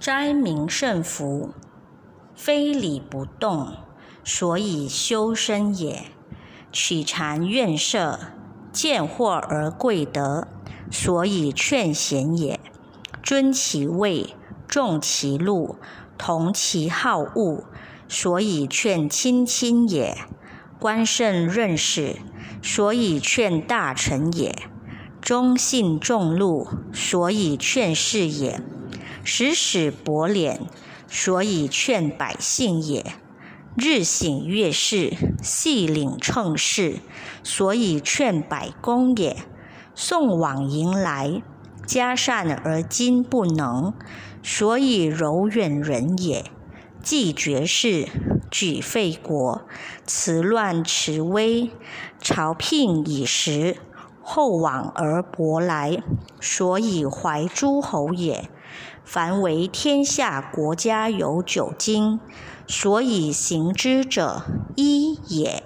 斋名胜福，非礼不动，所以修身也。取禅愿舍，见惑而贵德，所以劝贤也。尊其位，重其禄，同其好恶，所以劝亲亲也。观圣任使，所以劝大臣也；忠信重禄，所以劝士也；时使薄敛，所以劝百姓也；日省月事，细领称事，所以劝百公也；送往迎来，嘉善而今不能，所以柔远人也。既绝世，举废国，辞乱持危，朝聘以时，厚往而薄来，所以怀诸侯也。凡为天下国家有九经，所以行之者一也。